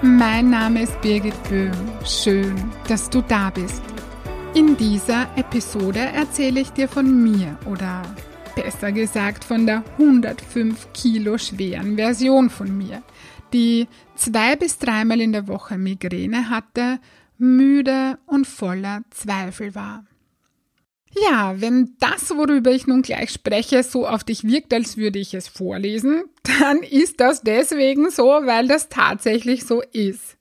Mein Name ist Birgit Böhm. Schön, dass du da bist. In dieser Episode erzähle ich dir von mir oder besser gesagt von der 105 Kilo schweren Version von mir, die zwei bis dreimal in der Woche Migräne hatte, müde und voller Zweifel war. Ja, wenn das, worüber ich nun gleich spreche, so auf dich wirkt, als würde ich es vorlesen, dann ist das deswegen so, weil das tatsächlich so ist.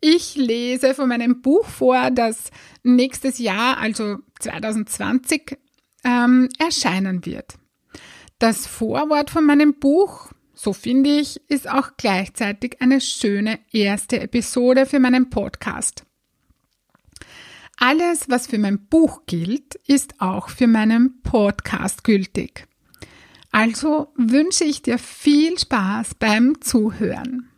Ich lese von meinem Buch vor, das nächstes Jahr, also 2020, ähm, erscheinen wird. Das Vorwort von meinem Buch, so finde ich, ist auch gleichzeitig eine schöne erste Episode für meinen Podcast. Alles, was für mein Buch gilt, ist auch für meinen Podcast gültig. Also wünsche ich dir viel Spaß beim Zuhören.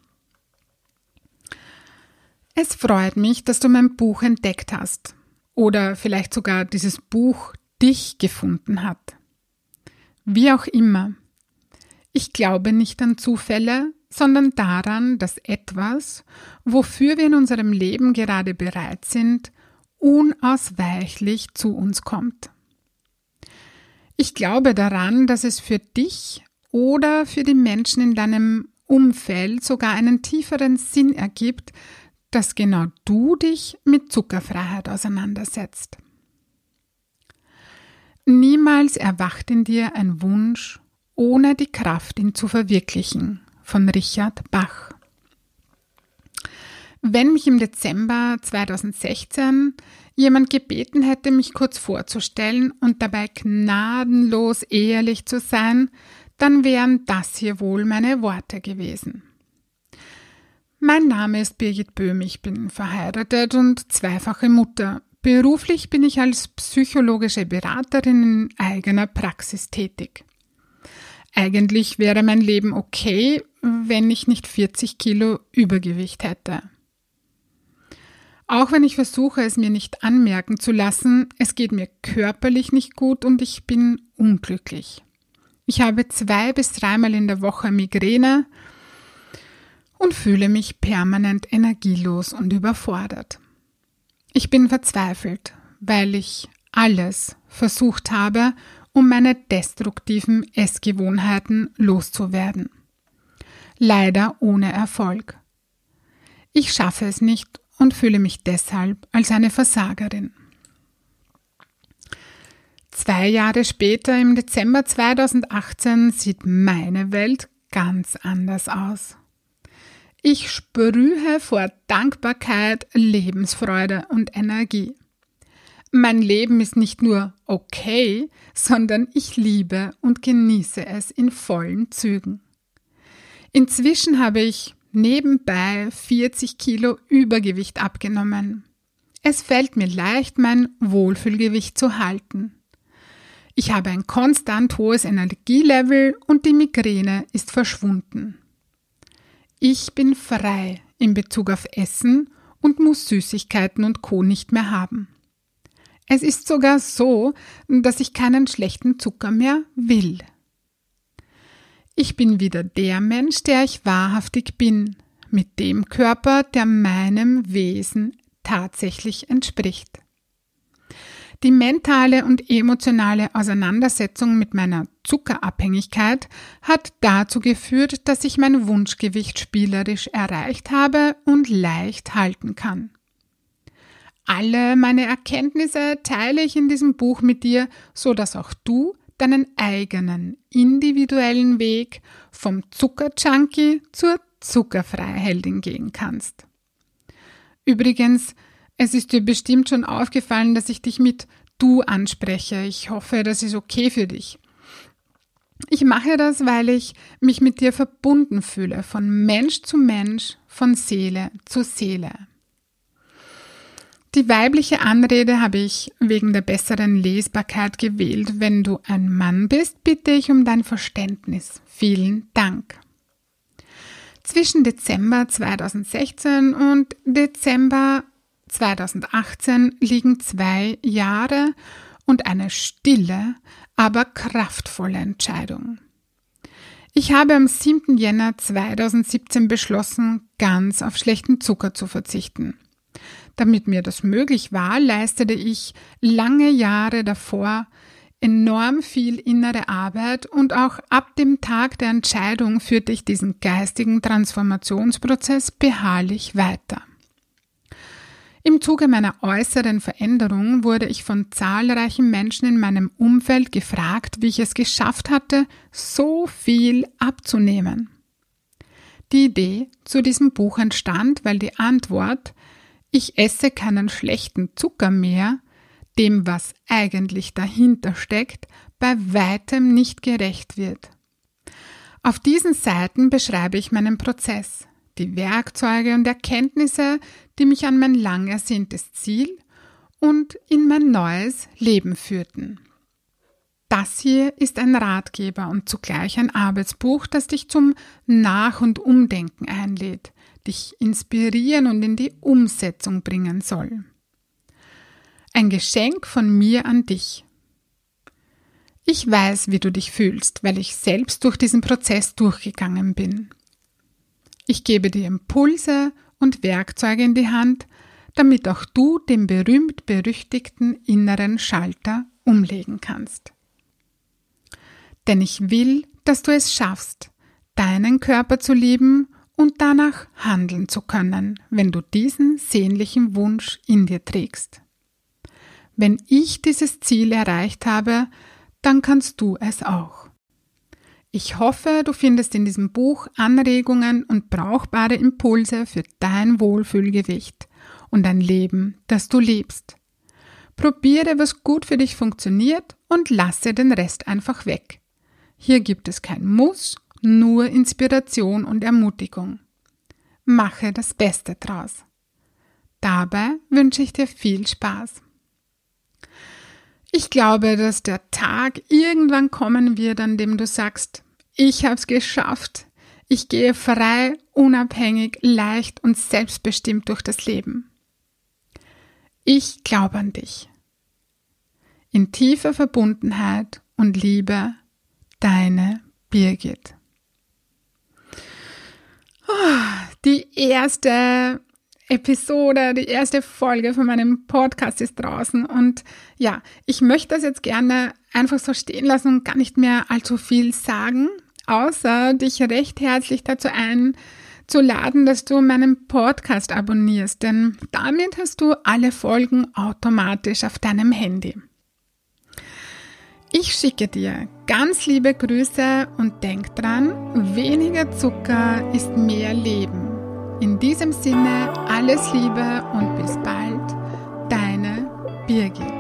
Es freut mich, dass du mein Buch entdeckt hast oder vielleicht sogar dieses Buch dich gefunden hat. Wie auch immer. Ich glaube nicht an Zufälle, sondern daran, dass etwas, wofür wir in unserem Leben gerade bereit sind, unausweichlich zu uns kommt. Ich glaube daran, dass es für dich oder für die Menschen in deinem Umfeld sogar einen tieferen Sinn ergibt, dass genau du dich mit Zuckerfreiheit auseinandersetzt. Niemals erwacht in dir ein Wunsch, ohne die Kraft, ihn zu verwirklichen, von Richard Bach. Wenn mich im Dezember 2016 jemand gebeten hätte, mich kurz vorzustellen und dabei gnadenlos ehrlich zu sein, dann wären das hier wohl meine Worte gewesen. Mein Name ist Birgit Böhm, ich bin verheiratet und zweifache Mutter. Beruflich bin ich als psychologische Beraterin in eigener Praxis tätig. Eigentlich wäre mein Leben okay, wenn ich nicht 40 Kilo Übergewicht hätte. Auch wenn ich versuche, es mir nicht anmerken zu lassen, es geht mir körperlich nicht gut und ich bin unglücklich. Ich habe zwei bis dreimal in der Woche Migräne und fühle mich permanent energielos und überfordert. Ich bin verzweifelt, weil ich alles versucht habe, um meine destruktiven Essgewohnheiten loszuwerden. Leider ohne Erfolg. Ich schaffe es nicht und fühle mich deshalb als eine Versagerin. Zwei Jahre später, im Dezember 2018, sieht meine Welt ganz anders aus. Ich sprühe vor Dankbarkeit, Lebensfreude und Energie. Mein Leben ist nicht nur okay, sondern ich liebe und genieße es in vollen Zügen. Inzwischen habe ich nebenbei 40 Kilo Übergewicht abgenommen. Es fällt mir leicht, mein Wohlfühlgewicht zu halten. Ich habe ein konstant hohes Energielevel und die Migräne ist verschwunden. Ich bin frei in Bezug auf Essen und muss Süßigkeiten und Co nicht mehr haben. Es ist sogar so, dass ich keinen schlechten Zucker mehr will. Ich bin wieder der Mensch, der ich wahrhaftig bin, mit dem Körper, der meinem Wesen tatsächlich entspricht. Die mentale und emotionale Auseinandersetzung mit meiner Zuckerabhängigkeit hat dazu geführt, dass ich mein Wunschgewicht spielerisch erreicht habe und leicht halten kann. Alle meine Erkenntnisse teile ich in diesem Buch mit dir, so dass auch du deinen eigenen individuellen Weg vom Zuckerjunkie zur Zuckerfreiheldin gehen kannst. Übrigens, es ist dir bestimmt schon aufgefallen, dass ich dich mit du anspreche. Ich hoffe, das ist okay für dich. Ich mache das, weil ich mich mit dir verbunden fühle, von Mensch zu Mensch, von Seele zu Seele. Die weibliche Anrede habe ich wegen der besseren Lesbarkeit gewählt. Wenn du ein Mann bist, bitte ich um dein Verständnis. Vielen Dank. Zwischen Dezember 2016 und Dezember 2018 liegen zwei Jahre und eine stille, aber kraftvolle Entscheidung. Ich habe am 7. Jänner 2017 beschlossen, ganz auf schlechten Zucker zu verzichten. Damit mir das möglich war, leistete ich lange Jahre davor enorm viel innere Arbeit und auch ab dem Tag der Entscheidung führte ich diesen geistigen Transformationsprozess beharrlich weiter. Im Zuge meiner äußeren Veränderung wurde ich von zahlreichen Menschen in meinem Umfeld gefragt, wie ich es geschafft hatte, so viel abzunehmen. Die Idee zu diesem Buch entstand, weil die Antwort ich esse keinen schlechten Zucker mehr, dem, was eigentlich dahinter steckt, bei weitem nicht gerecht wird. Auf diesen Seiten beschreibe ich meinen Prozess, die Werkzeuge und Erkenntnisse, die mich an mein lang ersehntes Ziel und in mein neues Leben führten. Das hier ist ein Ratgeber und zugleich ein Arbeitsbuch, das dich zum Nach- und Umdenken einlädt, dich inspirieren und in die Umsetzung bringen soll. Ein Geschenk von mir an dich. Ich weiß, wie du dich fühlst, weil ich selbst durch diesen Prozess durchgegangen bin. Ich gebe dir Impulse und Werkzeuge in die Hand, damit auch du den berühmt-berüchtigten inneren Schalter umlegen kannst. Denn ich will, dass du es schaffst, deinen Körper zu lieben und danach handeln zu können, wenn du diesen sehnlichen Wunsch in dir trägst. Wenn ich dieses Ziel erreicht habe, dann kannst du es auch. Ich hoffe, du findest in diesem Buch Anregungen und brauchbare Impulse für dein Wohlfühlgewicht und ein Leben, das du liebst. Probiere, was gut für dich funktioniert und lasse den Rest einfach weg. Hier gibt es kein Muss nur Inspiration und Ermutigung. Mache das Beste draus. Dabei wünsche ich dir viel Spaß. Ich glaube, dass der Tag irgendwann kommen wird, an dem du sagst, ich habe es geschafft. Ich gehe frei, unabhängig, leicht und selbstbestimmt durch das Leben. Ich glaube an dich. In tiefer Verbundenheit und Liebe, deine Birgit. Die erste Episode, die erste Folge von meinem Podcast ist draußen und ja, ich möchte das jetzt gerne einfach so stehen lassen und gar nicht mehr allzu viel sagen, außer dich recht herzlich dazu einzuladen, dass du meinen Podcast abonnierst, denn damit hast du alle Folgen automatisch auf deinem Handy. Ich schicke dir ganz liebe Grüße und denk dran, weniger Zucker ist mehr Leben. In diesem Sinne alles Liebe und bis bald, deine Birgit.